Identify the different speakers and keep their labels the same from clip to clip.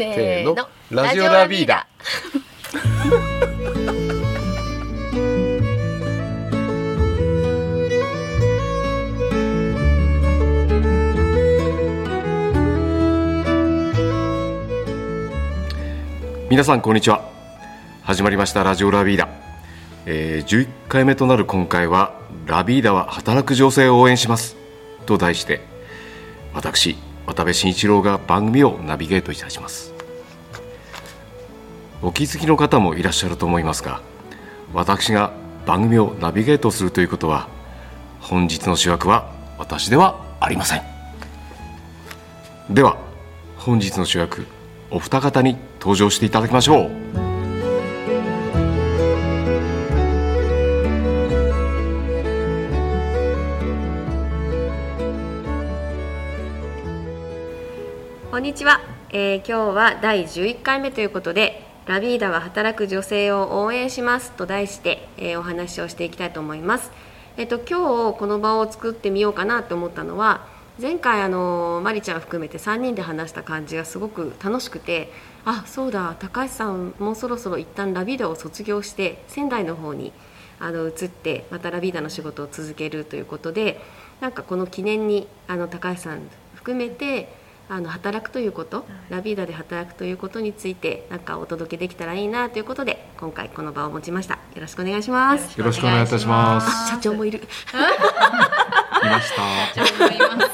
Speaker 1: せーの。
Speaker 2: ラジオラビーダ。皆さんこんにちは。始まりましたラジオラビーダ、えー、11回目となる今回はラビーダは働く女性を応援します。と題して私渡部慎一郎が番組をナビゲートいたします。お気づきの方もいらっしゃると思いますが私が番組をナビゲートするということは本日の主役は私ではありません。では本日の主役お二方に登場していただきましょう。
Speaker 1: んにちは、えー、今日は第11回目ということでラビーダは働く女性を応援します。と題して、えー、お話をしていきたいと思います。えっ、と今日この場を作ってみようかなと思ったのは前回あのマリちゃん含めて3人で話した感じがすごく楽しくてあそうだ高橋さんもうそろそろ一旦ラビーダを卒業して仙台の方にあの移ってまたラビーダの仕事を続けるということでなんかこの記念にあの高橋さん含めてあの働くということ、ラビーダで働くということについてなんかお届けできたらいいなということで今回この場を持ちました。よろしくお願いします。
Speaker 2: よろしくお願いいたします。
Speaker 1: 社長もいる。
Speaker 2: いました。
Speaker 3: 社長もいます。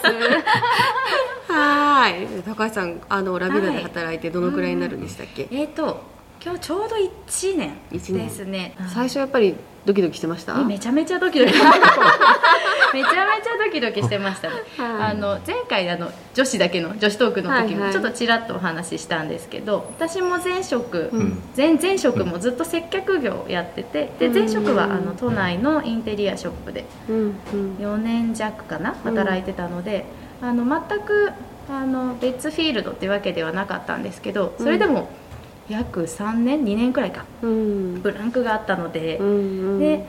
Speaker 1: はい。高橋さんあのラビーダで働いてどのくらいになるんでしたっけ、
Speaker 3: えっ、と今日ちょうど1年
Speaker 1: 一年。
Speaker 3: ですね。
Speaker 1: 最初やっぱりドキドキしてました？
Speaker 3: えめちゃめちゃドキドキ。めちゃめちゃドキドキしてましたね、
Speaker 1: はい。
Speaker 3: あの前回あの女子だけの女子トークの時もちょっとちらっとお話ししたんですけど、私も前職、
Speaker 1: うん。
Speaker 3: 前前職もずっと接客業やっててで前職はあの都内のインテリアショップで
Speaker 1: うん。うん
Speaker 3: 4年弱かな働いてたので、あの全くあの別フィールドっていうわけではなかったんですけどそれでも約3年2年くらいか。
Speaker 1: うん。
Speaker 3: ブランクがあったので、
Speaker 1: うんうん。
Speaker 3: で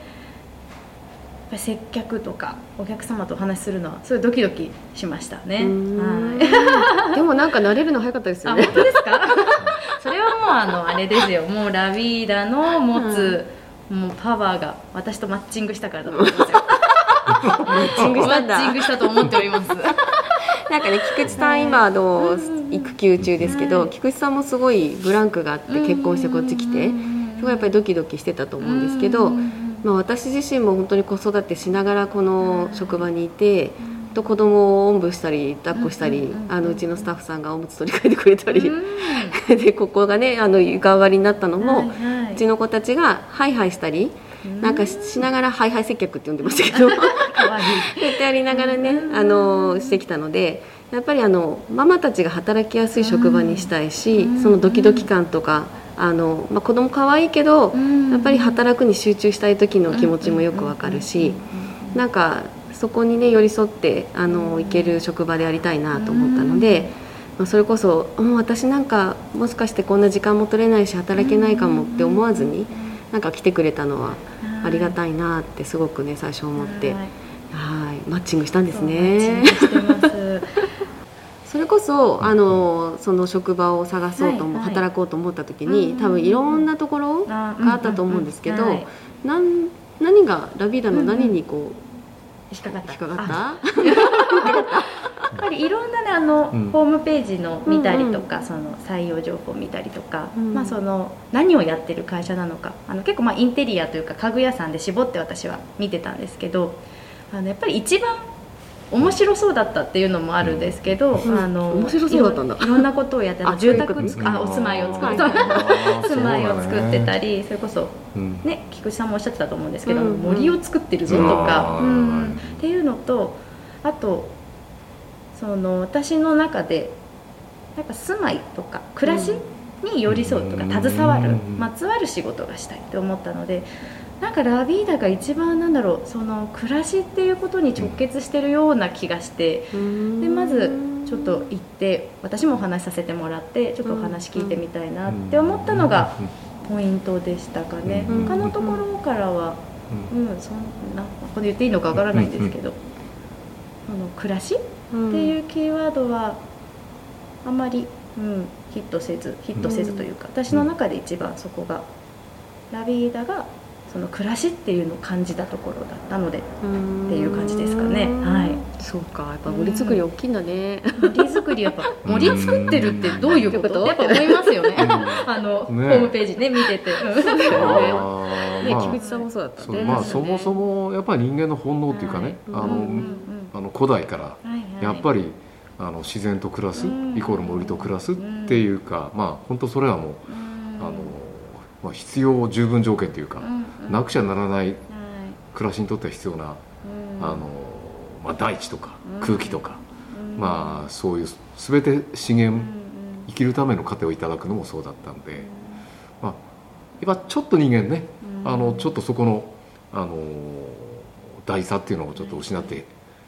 Speaker 3: 接客とかお客様とお話しするのはすごいドキドキしましたね。
Speaker 1: うん。
Speaker 3: はい。
Speaker 1: でもなんか慣れるの早かったですよね。
Speaker 3: あ本当ですか？それはもうあのあれですよ。もうラビーダの持つ、もうパワーが私とマッチングしたからだと思いますよ。
Speaker 1: マッチングした
Speaker 3: と思っております
Speaker 1: なんかね菊池さん今あの育休中ですけど、
Speaker 3: はい
Speaker 1: 菊池さんもすごいブランクがあって結婚してこっち来てすごいやっぱりドキドキしてたと思うんですけど、まあ、私自身も本当に子育てしながらこの職場にいて、と子供をおんぶしたり抱っこしたり、あのうちのスタッフさんがおむつ取り替えてくれたり、でここがねあの床上がりになったのも、
Speaker 3: う
Speaker 1: ちの子たちがハイハイしたり、なんかししながらハイハイ接客って呼んでましたけど。ってやりながらねあのしてきたのでやっぱりあのママたちが働きやすい職場にしたいし、
Speaker 3: うん。
Speaker 1: そのドキドキ感とかあの、まあ、子供可愛いけど、
Speaker 3: うん。
Speaker 1: やっぱり働くに集中したい時の気持ちもよくわかるし、なんかそこにね寄り添ってあの行ける職場でありたいなと思ったので、まあ、それこそ、うん、私なんかもしかしてこんな時間も取れないし働けないかもって思わずになんか来てくれたのはありがたいなってすごくね最初思って。
Speaker 3: はい
Speaker 1: はい、マッチングしたんですね。それこそあのその職場を探そうとも、
Speaker 3: はいはい。
Speaker 1: 働こうと思った時に、
Speaker 3: うん
Speaker 1: 多分いろんなところ
Speaker 3: あ
Speaker 1: があったと思うんですけど、なん何がラビーダの何にこう、
Speaker 3: 引っかかった？
Speaker 1: 引っかかっ
Speaker 3: あ。
Speaker 1: た？
Speaker 3: やっぱりいろんなねあの、
Speaker 2: うん。
Speaker 3: ホームページの見たりとか、その採用情報見たりとか、
Speaker 1: うん。
Speaker 3: まあその何をやってる会社なのか。あの結構まあインテリアというか家具屋さんで絞って私は見てたんですけどあのやっぱり一番面白そうだったっていうのもあるんですけど、
Speaker 1: うん
Speaker 3: あの
Speaker 1: 面白そうだったんだ。
Speaker 3: いろんなことをやって住宅つ
Speaker 1: ね
Speaker 3: あお住まいを作る、
Speaker 1: はいはい
Speaker 3: 住まいを作ってた
Speaker 2: り、
Speaker 3: りそれこそ
Speaker 2: うん。
Speaker 3: ね、菊池さんもおっしゃってたと思うんですけど、森を作ってるぞとか、
Speaker 2: う
Speaker 3: うん。んっていうのとあとその私の中でなんか住まいとか暮らしに寄り添うとか
Speaker 2: うん。
Speaker 3: 携わる
Speaker 2: うん。
Speaker 3: まつわる仕事がしたいって思ったのでなんかラビーダが一番なんだろうその暮らしっていうことに直結してるような気がしてで
Speaker 1: で
Speaker 3: まずちょっと行って私もお話しさせてもらってちょっとお話聞いてみたいなって思ったのがポイントでしたかね。
Speaker 1: うん。
Speaker 3: 他のところからはうん。そんなここで言っていいのかわからないんですけどその暮らし
Speaker 1: うん
Speaker 3: っていうキーワードはあまり、うん、ヒットせずヒットせずというか、私の中で一番そこがラビーダがその暮らしっていうのを感じたところだったのでっていう感じですかね。はい。
Speaker 1: そうか。やっぱ森作り大きいんだね。
Speaker 3: 森作りやっぱ森作ってるってどういうこと？やっぱ思いますよね。あの、
Speaker 2: ね。
Speaker 3: ホームページね見てて、
Speaker 1: ね菊池さんもそうだったね。
Speaker 2: そうまあそもそもやっぱり人間の本能っていうかね、あの、あの古代からやっぱりあの自然と暮らす、
Speaker 3: うん。
Speaker 2: イコール森と暮らすっていうか、まあ本当それはもう、
Speaker 3: うん。
Speaker 2: あのまあ、必要十分条件というか、
Speaker 3: うんうん。
Speaker 2: なくちゃならない
Speaker 3: はい。
Speaker 2: 暮らしにとっては必要な、
Speaker 3: うん。
Speaker 2: あのまあ、大地とか
Speaker 3: うん。
Speaker 2: 空気とか、
Speaker 3: うん。
Speaker 2: まあそういう全て資源、
Speaker 3: うん
Speaker 2: 生きるための糧をいただくのもそうだったんで、まあ、やっぱちょっと人間ね、
Speaker 3: うん。
Speaker 2: あのちょっとそこの、あの大差っていうのをちょっと失って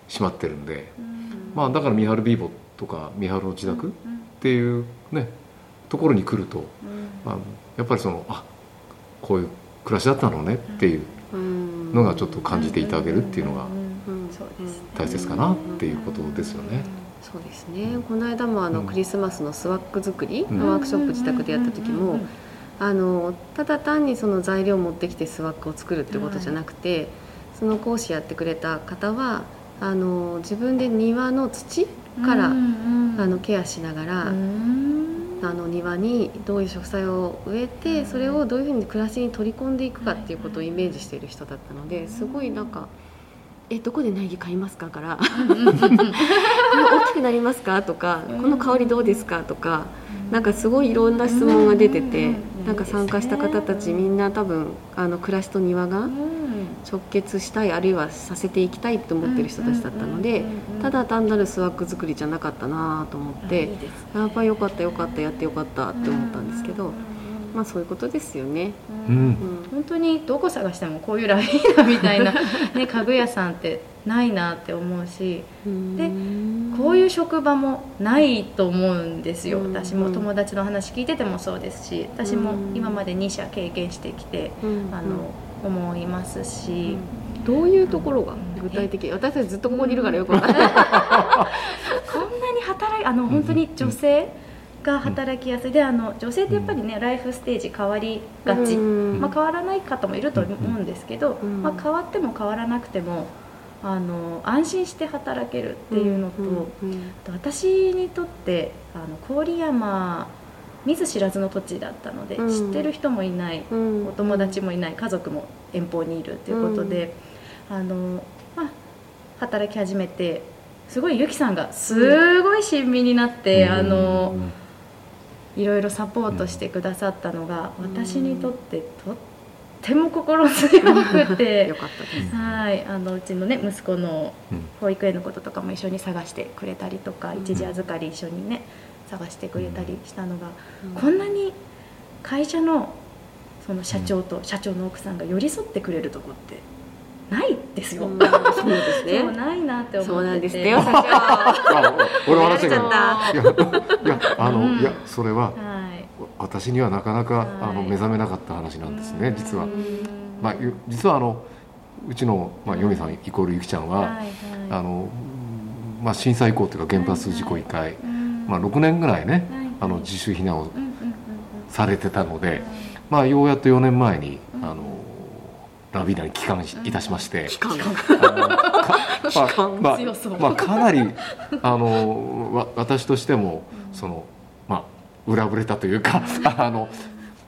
Speaker 2: しまってるんで、
Speaker 3: うん。
Speaker 2: まあ、だから三春ビーボとか三春の自宅っ
Speaker 3: うん。
Speaker 2: ていうねところに来ると、
Speaker 3: うん。
Speaker 2: まあ、やっぱりそのあこういう暮らしだったのねっていう
Speaker 1: うん。
Speaker 2: のがちょっと感じていただけるっていうのが
Speaker 3: うん。
Speaker 1: うん。
Speaker 3: そうです
Speaker 2: 大切かなっていうことですよね。
Speaker 1: そうですね。この間もあの
Speaker 2: うん。
Speaker 1: クリスマスのスワッグ作り
Speaker 2: うん。
Speaker 1: のワークショップ自宅でやった時もあのただ単にその材料を持ってきてスワッグを作るってことじゃなくてその講師やってくれた方はあの自分で庭の土からあのケアしながらあの庭にどういう植栽を植えてそれをどういうふうに暮らしに取り込んでいくかっていうことをイメージしている人だったのですごいなんか「えどこで苗木買いますか?」から「こ れ大きくなりますか?」とか「この香りどうですか?」とかなんかすごいいろんな質問が出ててなんか参加した方たちみんな多分あの暮らしと庭が直結したいあるいはさせていきたいって思ってる人たちだったのでただ単なるスワッグ作りじゃなかったなと思ってやっぱよかったよかったやってよかったって思ったんですけどまあそういうことですよね。
Speaker 2: うん。
Speaker 1: うん。
Speaker 3: 本当にどこ探してもこういうラビーダみたいな、ね、家具屋さんってないなって思うしでこういう職場もないと思うんですよ、
Speaker 1: うん
Speaker 3: 私も友達の話聞いててもそうですし私も今まで2社経験してきて、
Speaker 1: うん
Speaker 3: あの思いますし、
Speaker 1: どういうところが具体的？私たちずっとここにいるからよくわかんない。
Speaker 3: こんなに働いあの本当に女性？が働きやすい。であの女性ってやっぱりね、ライフステージ変わりがち、
Speaker 1: うん。
Speaker 3: まあ、変わらない方もいると思うんですけど、
Speaker 1: うん
Speaker 3: まあ、変わっても変わらなくてもあの安心して働けるっていうのと、
Speaker 1: うん
Speaker 3: あと私にとってあの郡山見ず知らずの土地だったので、
Speaker 1: うん。
Speaker 3: 知ってる人もいない
Speaker 1: うん。
Speaker 3: お友達もいない家族も遠方にいるっていうことで、あのまあ、働き始めてすごいゆきさんがすごい親身になって、あのいろいろサポートしてくださったのが、
Speaker 1: うん。
Speaker 3: 私にとってとっても心強くて。
Speaker 1: よかったです。
Speaker 3: はい。あのうちのね息子の
Speaker 2: うん。
Speaker 3: 保育園のこととかも一緒に探してくれたりとか、
Speaker 1: うん。
Speaker 3: 一時預かり一緒にね探してくれたりしたのが、
Speaker 1: うん。
Speaker 3: こんなに会社のその社長と社長の奥さんが寄り添ってくれるとこってないですよ、
Speaker 1: うんそうです
Speaker 3: そう
Speaker 1: ね。
Speaker 3: ないなって思ってて。
Speaker 1: そうなんですってよ。社長。
Speaker 2: あ俺笑っちゃいやいやあの、
Speaker 3: うん。
Speaker 2: いやそれは
Speaker 3: はい。
Speaker 2: 私にはなかなか、
Speaker 3: はい。
Speaker 2: あの目覚めなかった話なんですね実は。
Speaker 3: うん。
Speaker 2: まあ、ゆ実はあのうちの、まあ、ヨミさんイコールゆきちゃんは、
Speaker 3: はいはい。
Speaker 2: あのまあ、震災以降というか原発事故以外、
Speaker 3: うん。
Speaker 2: まあ、6年ぐらいね
Speaker 3: はい。
Speaker 2: あの自主避難をされてたので、まあ、ようやっと4年前に
Speaker 3: うん。
Speaker 2: あのラビーダに帰還しいたしまして。まあ
Speaker 3: 強そう。
Speaker 2: まあ、かなりあのわ私としてもその、まあ、裏ぶれたというか あの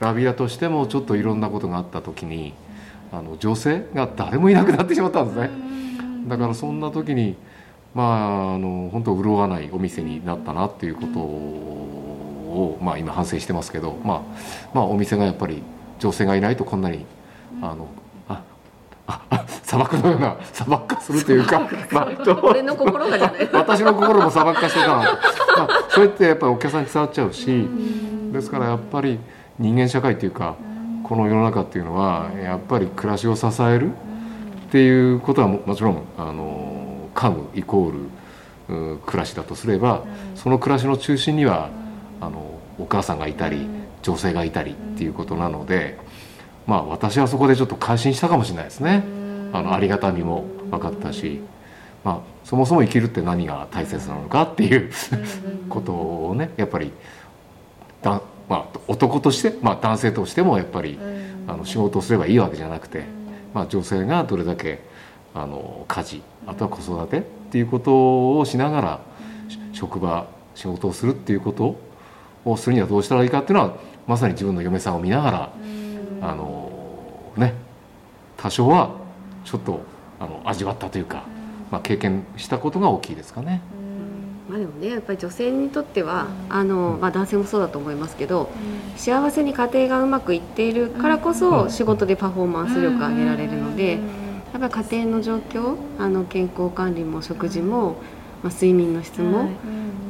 Speaker 2: ラビアとしてもちょっといろんなことがあった時にあの女性が誰もいなくなってしまったんですね。だからそんな時にまああの本当潤わないお店になったなっていうことを、まあ、今反省してますけど、まあ、まあお店がやっぱり女性がいないとこんなにあの砂漠のような砂漠化するというか、まあ、
Speaker 1: 俺の心がじゃない。
Speaker 2: 私の心も砂漠化してたな、まあ、それってやっぱりお客さんに伝わっちゃうしですからやっぱり人間社会っていうかこの世の中っていうのはやっぱり暮らしを支えるっていうことはももちろんあの家具イコールうん暮らしだとすればその暮らしの中心にはあのお母さんがいたり女性がいたりっていうことなのでまあ私はそこでちょっと改心したかもしれないですね。あのありがたみも分かったし、まあ、そもそも生きるって何が大切なのかっていうことをねやっぱりだ、まあ、男として、まあ、男性としてもやっぱりあの仕事をすればいいわけじゃなくて、まあ、女性がどれだけあの家事あとは子育てっていうことをしながら職場仕事をするっていうことをするにはどうしたらいいかっていうのはまさに自分の嫁さんを見ながらあのね多少はちょっとあの味わったというか、まあ、経験したことが大きいですかね。
Speaker 1: まあでもねやっぱり女性にとっては、あのまあ、男性もそうだと思いますけど、幸せに家庭がうまくいっているからこそ、仕事でパフォーマンス力を上げられるので、やっぱり家庭の状況あの健康管理も食事も、まあ、睡眠の質も、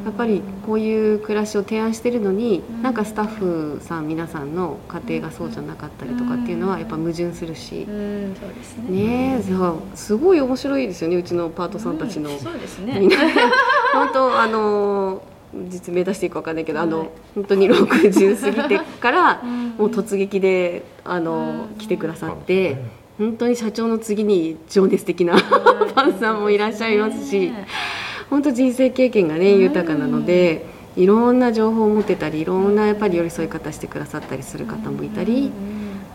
Speaker 1: やっぱりこういう暮らしを提案してるのに、なんかスタッフさん皆さんの家庭がそうじゃなかったりとかっていうのはやっぱ矛盾するし、
Speaker 3: うんそうですね。
Speaker 1: ねえそうすごい面白いですよねうちのパートさんたちの。
Speaker 3: そうですね。
Speaker 1: みんな 本当あの実名出していいかわかんないけど、あ
Speaker 3: はい。
Speaker 1: の本当に60過ぎてから
Speaker 3: うん。
Speaker 1: もう突撃であの来てくださって本当に社長の次に情熱的な ファンさんもいらっしゃいますし本当人生経験がね豊かなのでいろんな情報を持ってたりいろんなやっぱり寄り添い方してくださったりする方もいたり。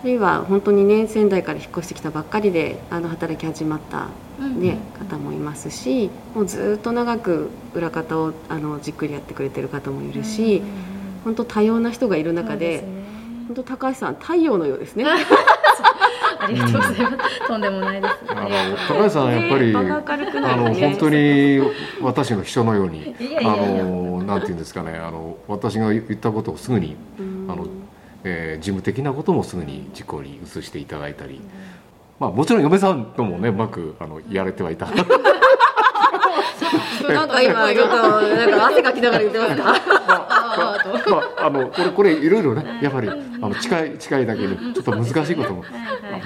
Speaker 1: あるいは本当にね仙台から引っ越してきたばっかりであの働き始まった、ね方もいますしもうずっと長く裏方をあのじっくりやってくれてる方もいるし、本当多様な人がいる中で本当高橋さん太陽のようですね。
Speaker 3: ありがとうございます。とんでもないです。
Speaker 2: あの高橋さん。はやっぱり、
Speaker 1: ね場が明るくな
Speaker 2: あの本当に私の秘書のようにあのなんていうんですかね。あの私が言ったことをすぐに
Speaker 1: うん。
Speaker 2: あの、えー事務的なこともすぐに実行に移していただいたり、まあ、もちろん嫁さんともねうまくあのやれてはいた。
Speaker 1: なんか今ちょっとなんか汗かきながら言ってますか？
Speaker 3: あーと。
Speaker 2: まあ、あのこれこれいろいろねやっぱりあの近い近いだけにちょっと難しいことも
Speaker 3: はい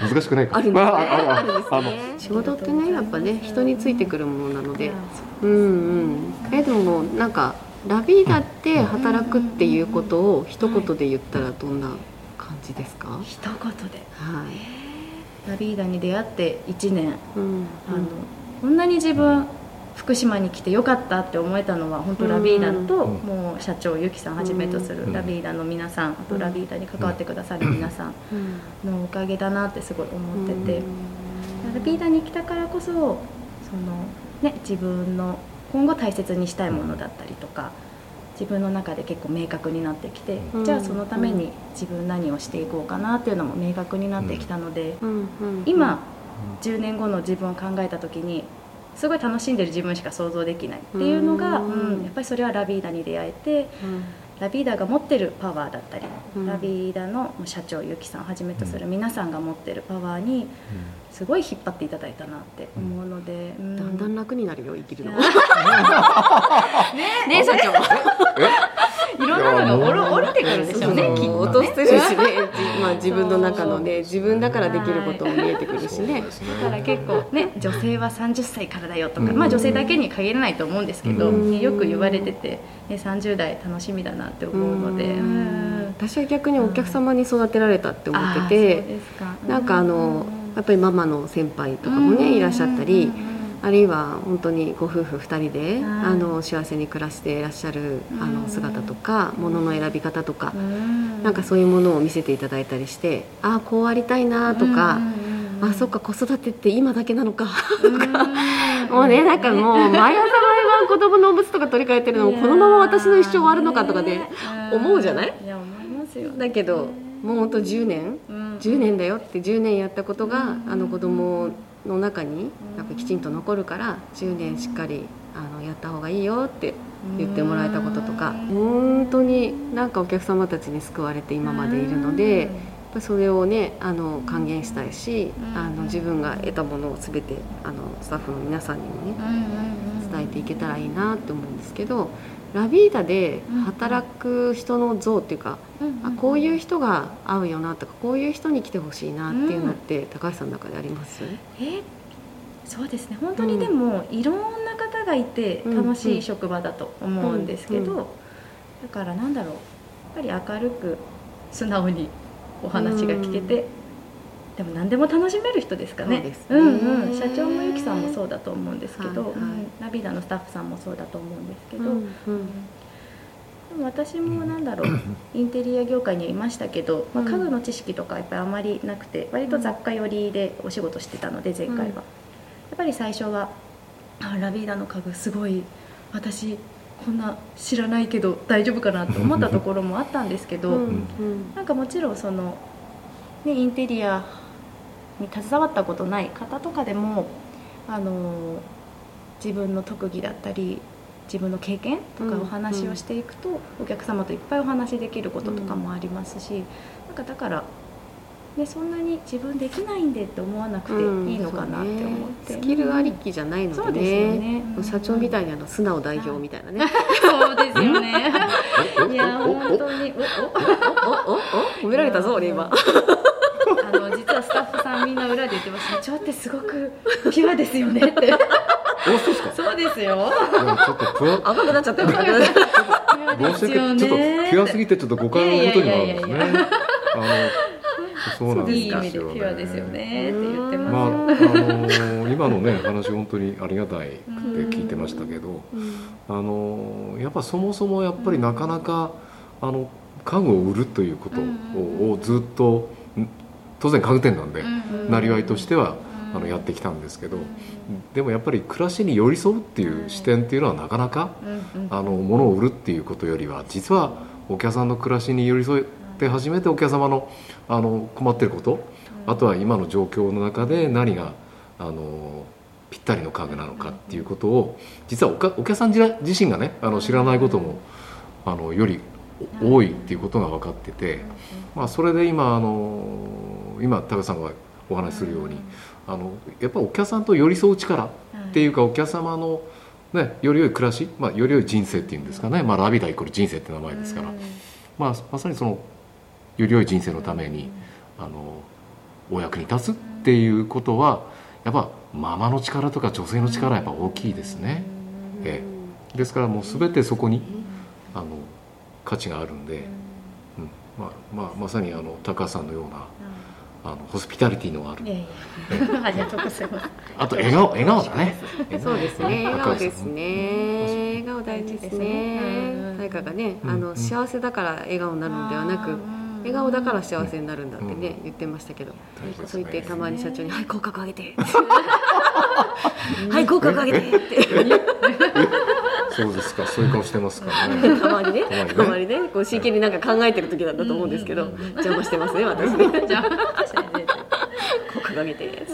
Speaker 2: あ難しくないか
Speaker 1: ある
Speaker 2: まあああ
Speaker 1: あるんです
Speaker 2: あの。
Speaker 1: ね仕事ってねやっぱね人についてくるものなので。うん。うん。えでもなんかラビーダって働くっていうことを一言で言ったらどんな感じですか？はい。
Speaker 3: 一言でラビーダに出会って1年。
Speaker 1: うん。
Speaker 3: あのこんなに自分福島に来てよかったって思えたのは本当ラビーダと、
Speaker 2: うん。
Speaker 3: もう社長ゆきさんはじめとする
Speaker 2: うん。
Speaker 3: ラビーダの皆さんあとラビーダに関わってくださる皆さん
Speaker 1: うん。
Speaker 3: のおかげだなってすごい思ってて、
Speaker 1: うん。
Speaker 3: ラビーダに来たからこそその、ね、自分の今後大切にしたいものだったりとか自分の中で結構明確になってきて、
Speaker 1: うん。
Speaker 3: じゃあそのために自分何をしていこうかなっていうのも明確になってきたので、
Speaker 1: うん。うん。
Speaker 3: 今10年後の自分を考えた時にすごい楽しんでる自分しか想像できないっていうのが、
Speaker 1: う
Speaker 3: うんんやっぱりそれはラビーダに出会えて
Speaker 1: うん。
Speaker 3: ラビーダが持ってるパワーだったり、
Speaker 1: うん。
Speaker 3: ラビーダの社長ゆきさんをはじめとする皆さんが持ってるパワーにすごい引っ張っていただいたなって思うので、うん。
Speaker 1: だんだん楽になるよ生きるの。
Speaker 3: い
Speaker 1: ね
Speaker 3: や
Speaker 1: 社長。
Speaker 3: いろんなのがおろ降りてくるんでしょうねきっと
Speaker 1: 落としてるしね、じまあ自分の中のね、自分だからできることも見えてくるしね。
Speaker 3: だから結構ね女性は30歳からだよとか、
Speaker 2: うん。
Speaker 3: まあ女性だけに限らないと思うんですけど、
Speaker 1: うん。
Speaker 3: よく言われてて、ね、30代楽しみだなって思うので、うん。
Speaker 1: 私は逆にお客様に育てられたって思ってて、なんかあのやっぱりママの先輩とかもねいらっしゃったり。あるいは本当にご夫婦2人で、
Speaker 3: はい
Speaker 1: あの幸せに暮らしていらっしゃるあ
Speaker 3: うん。
Speaker 1: の姿とか、物の選び方とか、
Speaker 3: うん。
Speaker 1: なんかそういうものを見せていただいたりしてああこうありたいなとか、あそっか子育てって今だけなのか。
Speaker 3: とか
Speaker 1: もうねなんかもう毎朝毎晩子供のおむつとか取り替えてるのもこのまま私の一生終わるのかとかね思うじゃない？
Speaker 3: いや思いますよ。
Speaker 1: だけどもうほんと10年。
Speaker 3: うん。
Speaker 1: 10年だよって10年やったことがあの子供の中になん。かきちんと残るから10年しっかりあのやった方がいいよって言ってもらえたこととか。本当になんかお客様たちに救われて今までいるのでやっぱそれをねあの還元したいし
Speaker 3: うん
Speaker 1: あの自分が得たものを全てあのスタッフの皆さんにもね
Speaker 3: うんうんうん。
Speaker 1: 伝えていけたらいいなって思うんですけどラビーダで働く人の像っていうか
Speaker 3: うん
Speaker 1: あこういう人が合うよなとかこういう人に来てほしいなっていうのって高橋さんの中であります？
Speaker 3: えそうですね。本当にでも、いろんな方がいて楽しい職場だと思うんですけど、だからなんだろう。やっぱり明るく素直にお話が聞けて、でも何でも楽しめる人ですかね。
Speaker 1: ね。
Speaker 3: うんうん、社長もゆきさんもそうだと思うんですけど、
Speaker 1: はいはい。
Speaker 3: うんナビダのスタッフさんもそうだと思うんですけど、
Speaker 1: うんうん。
Speaker 3: でも私もなんだろう インテリア業界にはいましたけど、まあ、
Speaker 1: うん。
Speaker 3: 家具の知識とかやっぱりあまりなくて割と雑貨寄りでお仕事してたので前回は、
Speaker 1: うん
Speaker 3: やっぱり最初はあラビーダの家具すごい私こんな知らないけど大丈夫かなと思ったところもあったんですけど、
Speaker 1: うんうん。
Speaker 3: なんかもちろんその、ね、インテリアに携わったことない方とかでもあの自分の特技だったり自分の経験とか
Speaker 1: うん。
Speaker 3: お話をしていくと、お客様といっぱいお話しできることとかもありますし、なんかだから、ね、そんなに自分できないんでって思わなくていいのかなって思って、
Speaker 1: そうねスキルありきじゃないので
Speaker 3: そうですよ
Speaker 1: ね。
Speaker 3: ねうん
Speaker 1: 社長みたいにあの素直代表みたいなね。
Speaker 3: そうですよね。いや本当に。おお
Speaker 1: おおお褒められたぞ俺今
Speaker 3: あの実はスタッフさんみんな裏で言ってます社長ってすごくピュアですよねって
Speaker 2: おそうですか
Speaker 3: そうですよ
Speaker 2: ちょっとピュア
Speaker 1: 赤くなっちゃったよ赤くなっち
Speaker 2: ょっとピュアすぎてちょっと誤解のことにもあるんですね。あのそうなん
Speaker 3: いい意味
Speaker 2: ですよね。
Speaker 3: でピュアですよね。って言って
Speaker 2: まああ
Speaker 3: ますよ、
Speaker 2: の今のね話本当にありがたいくて聞いてましたけど、あのやっぱそもそもやっぱりなかなかあの家具を売るということををずっとん当然家具店なんでなりわいとしてはあのやってきたんですけど、でもやっぱり暮らしに寄り添うっていう視点っていうのはなかなかあの物を売るっていうことよりは実はお客さんの暮らしに寄り添って初めてお客様のあの困ってることあとは今の状況の中で何があのぴったりの家具なのかっていうことを実はおかお客さん自自身がねあの知らないこともあのよりお多いっていうことが分かってて、まあ、それで今あの今高さんがお話しするようにあのやっぱお客さんと寄り添う力っていうかお客様の、ね、より良い暮らし、まあ、より良い人生っていうんですかね、まあ、ラビダイコール人生って名前ですから、まあ、まさにそのより良い人生のためにあのお役に立つっていうことはやっぱママの力とか女性の力はやっぱ大きいですね、ええ、ですからもう全てそこにあの価値があるんで、うん。まあまあ、まさにあの高橋さんのようなあのホスピタリティのある。
Speaker 3: いやいやありがとうございます。
Speaker 2: あと笑顔笑顔だね。
Speaker 1: そうですね。笑顔です
Speaker 2: ね。
Speaker 1: ね笑顔大事ですね。
Speaker 3: うん。
Speaker 1: 誰かがねあの幸せだから笑顔になるんではなく笑顔だから幸せになるんだってね言ってましたけど。そう言ってたまに社長に「はい口角上げて」はい口角上げて」って。
Speaker 2: そうですか。そういう顔してますからね
Speaker 1: たまにね。
Speaker 2: たまにね
Speaker 1: こう真剣になんか考えてる時だったと思うんですけど。邪魔してますね私。ね
Speaker 3: じゃあ確かにね
Speaker 1: こう掲げて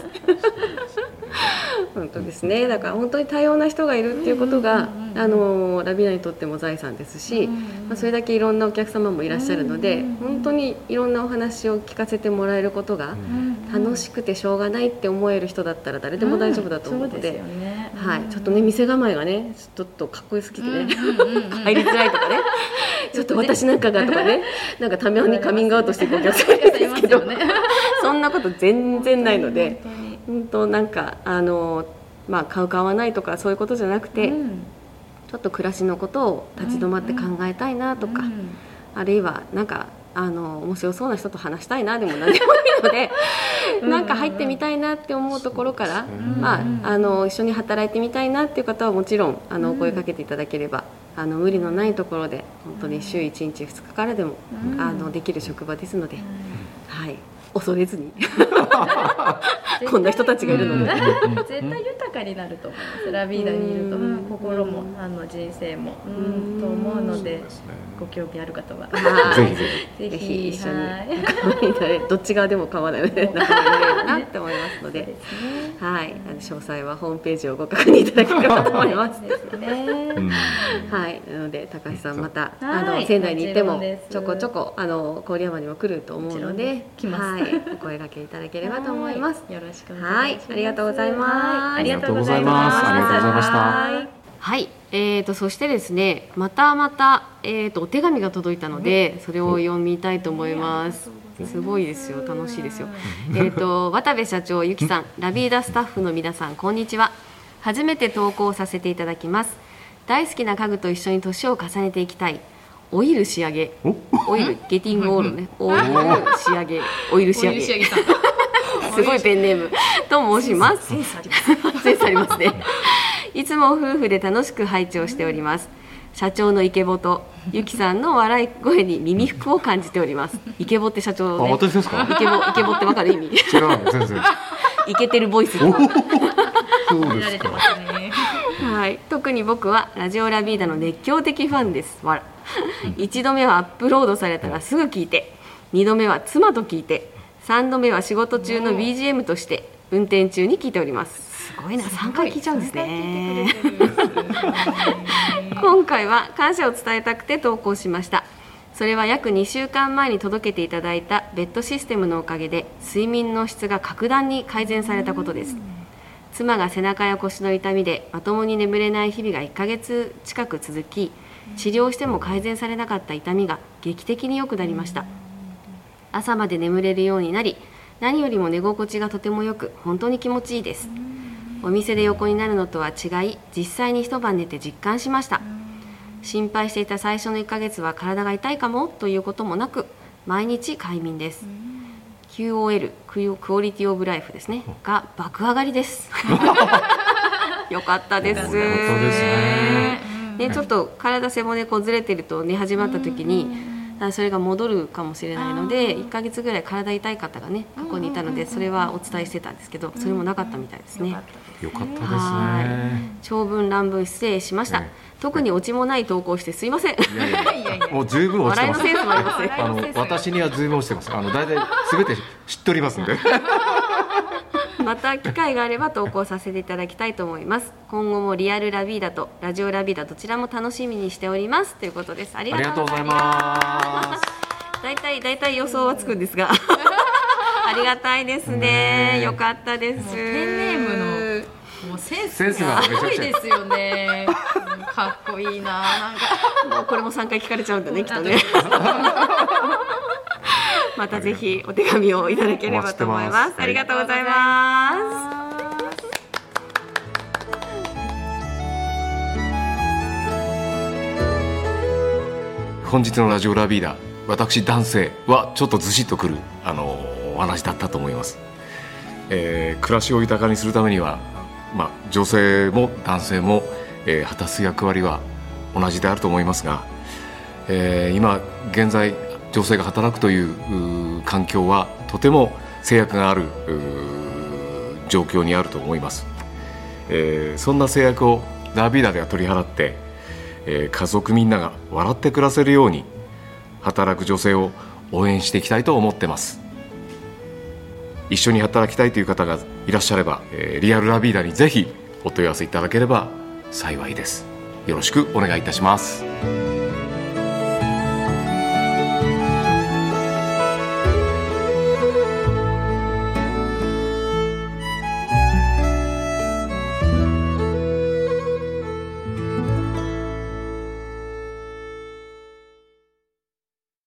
Speaker 1: 本当ですね。だから本当に多様な人がいるっていうことが、あのラビナにとっても財産ですし、まあ、それだけいろんなお客様もいらっしゃるので、本当にいろんなお話を聞かせてもらえることが楽しくてしょうがないって思える人だったら誰でも大丈夫だと思うので,、
Speaker 3: ね。
Speaker 1: はい、ちょっとね店構えがねちょっとかっこよすぎてね、入りづらいとか ね。ちょっと私なんかがとかね なんかたまにカミングアウトしていくお客さんいるんですけど、そんなこと全然ないので
Speaker 3: 本当
Speaker 1: なんかあの、まあ、買う買わないとかそういうことじゃなくて、
Speaker 3: うん。
Speaker 1: ちょっと暮らしのことを立ち止まって考えたいなとか、
Speaker 3: うん。
Speaker 1: あるいはなんかあの面白そうな人と話したいなでも何でもいいので
Speaker 3: うん
Speaker 1: なんか入ってみたいなって思うところから、
Speaker 2: うん
Speaker 1: まあ、あの一緒に働いてみたいなっていう方はもちろんあのお声かけていただければ、あの無理のないところで本当に週1日2日からでも、
Speaker 3: うん。
Speaker 1: あのできる職場ですので、はい、恐れずに。
Speaker 3: うん
Speaker 1: こんな人たちがいるので。
Speaker 3: うん絶対豊かになると思います。ラビーダにいると。
Speaker 1: うん。
Speaker 3: 心もあの人生も。うん。と思うので
Speaker 2: ね。
Speaker 3: ご興味ある方は。
Speaker 1: はい。
Speaker 2: ぜひぜひ。
Speaker 1: ぜひ。一緒に。
Speaker 3: はい。
Speaker 1: どっち側でも構わないので仲間になれればなって思いますので、
Speaker 3: ね
Speaker 1: はい、あの詳細はホームページをご確認いただければと思います。
Speaker 3: ですね。
Speaker 2: うん
Speaker 1: はい、なので高橋さんまた、あ
Speaker 3: はい
Speaker 1: の仙台に行っても
Speaker 3: もち
Speaker 1: ょこちょこあの郡山にも来ると思うので。
Speaker 3: 来ます
Speaker 1: はい、お声掛けいただければと思います。
Speaker 3: よろしくお
Speaker 1: はい
Speaker 3: 願いします。
Speaker 1: ありがとうございます。
Speaker 3: はい。ありがとうござい
Speaker 2: ます。ありがとうございました。
Speaker 3: はい。
Speaker 1: はい、えー、とそしてですねまたまた、えー、とお手紙が届いたのでそれを読みたいと思います。すごいですよ。楽しいですよ。えー、と渡部社長ゆきさん。ラビーダスタッフの皆さんこんにちは。初めて投稿させていただきます。大好きな家具と一緒に年を重ねていきたいオイル仕上げ。
Speaker 2: お？
Speaker 1: オイル ゲティングオールね。オイル仕上げ。オイル仕上げ。すごいペンネーム。と申します。
Speaker 3: センスあります。
Speaker 1: ね。いつも夫婦で楽しく拝聴しております。社長のイケボとゆきさんの笑い声に耳服を感じております。イケボって社長
Speaker 2: あ
Speaker 1: ね
Speaker 2: 私ですか？
Speaker 1: イケボイケボってわかる意味。
Speaker 2: 違う全然。
Speaker 1: イケてるボイス
Speaker 2: そうですか
Speaker 1: はい、特に僕はラジオラビーダの熱狂的ファンです。わら 一度目はアップロードされたらすぐ聞いて、二度目は妻と聞いて、三度目は仕事中の BGM として運転中に聞いております。すごいな、三回聞いちゃうんですね。今回は感謝を伝えたくて投稿しました。それは約2週間前に届けていただいたベッドシステムのおかげで睡眠の質が格段に改善されたことです。妻が背中や腰の痛みでまともに眠れない日々が1ヶ月近く続き治療しても改善されなかった痛みが劇的に良くなりました。朝まで眠れるようになり何よりも寝心地がとても良く本当に気持ちいいです。お店で横になるのとは違い実際に一晩寝て実感しました。心配していた最初の1ヶ月は体が痛いかもということもなく毎日快眠です。QOL ククオリティオブライフですね。が爆上がりです。よかったです。
Speaker 2: よかったですね。
Speaker 1: ねちょっと体背骨こうずれてると寝始まった時にあそれが戻るかもしれないので1ヶ月ぐらい体痛い方がね過去にいたのでそれはお伝えしてたんですけどそれもなかったみたいですね。
Speaker 2: よかったです
Speaker 1: は
Speaker 2: ね。
Speaker 1: 長文乱文失礼しました、
Speaker 2: ええ
Speaker 1: 特にオチもない投稿してすいません。
Speaker 2: いやいやもう十分落ちてます。
Speaker 1: 笑いのセンスもありますね
Speaker 2: あの私には随分落ちてます。あの大体すべて知っておりますんで
Speaker 1: また機会があれば投稿させていただきたいと思います。今後もリアルラビーダとラジオラビーダどちらも楽しみにしております。ということです。ありがとうございます。大体大体予想はつくんですが。ありがたいですね。よかったです。
Speaker 3: ペンネームのもうセンス
Speaker 2: が
Speaker 3: がすごいですよね。うんかっこいいななんか。
Speaker 1: もうこれも3回聞かれちゃうんだねきっとねまたぜひお手紙をいただければと思います。ありがとうございます。
Speaker 2: 本日のラジオラビーダ私男性はちょっとずしっとくるあのお話だったと思います、えー暮らしを豊かにするためには、まあ、女性も男性も、えー果たす役割は同じであると思いますが、えー今現在女性が働くというう環境はとても制約がある状況にあると思います、えーそんな制約をラビーダでは取り払ってえー家族みんなが笑って暮らせるように働く女性を応援していきたいと思ってます。一緒に働きたいという方がいらっしゃれば、えーリアルラビーダにぜひお問い合わせいただければ幸いです。よろしくお願いいたします。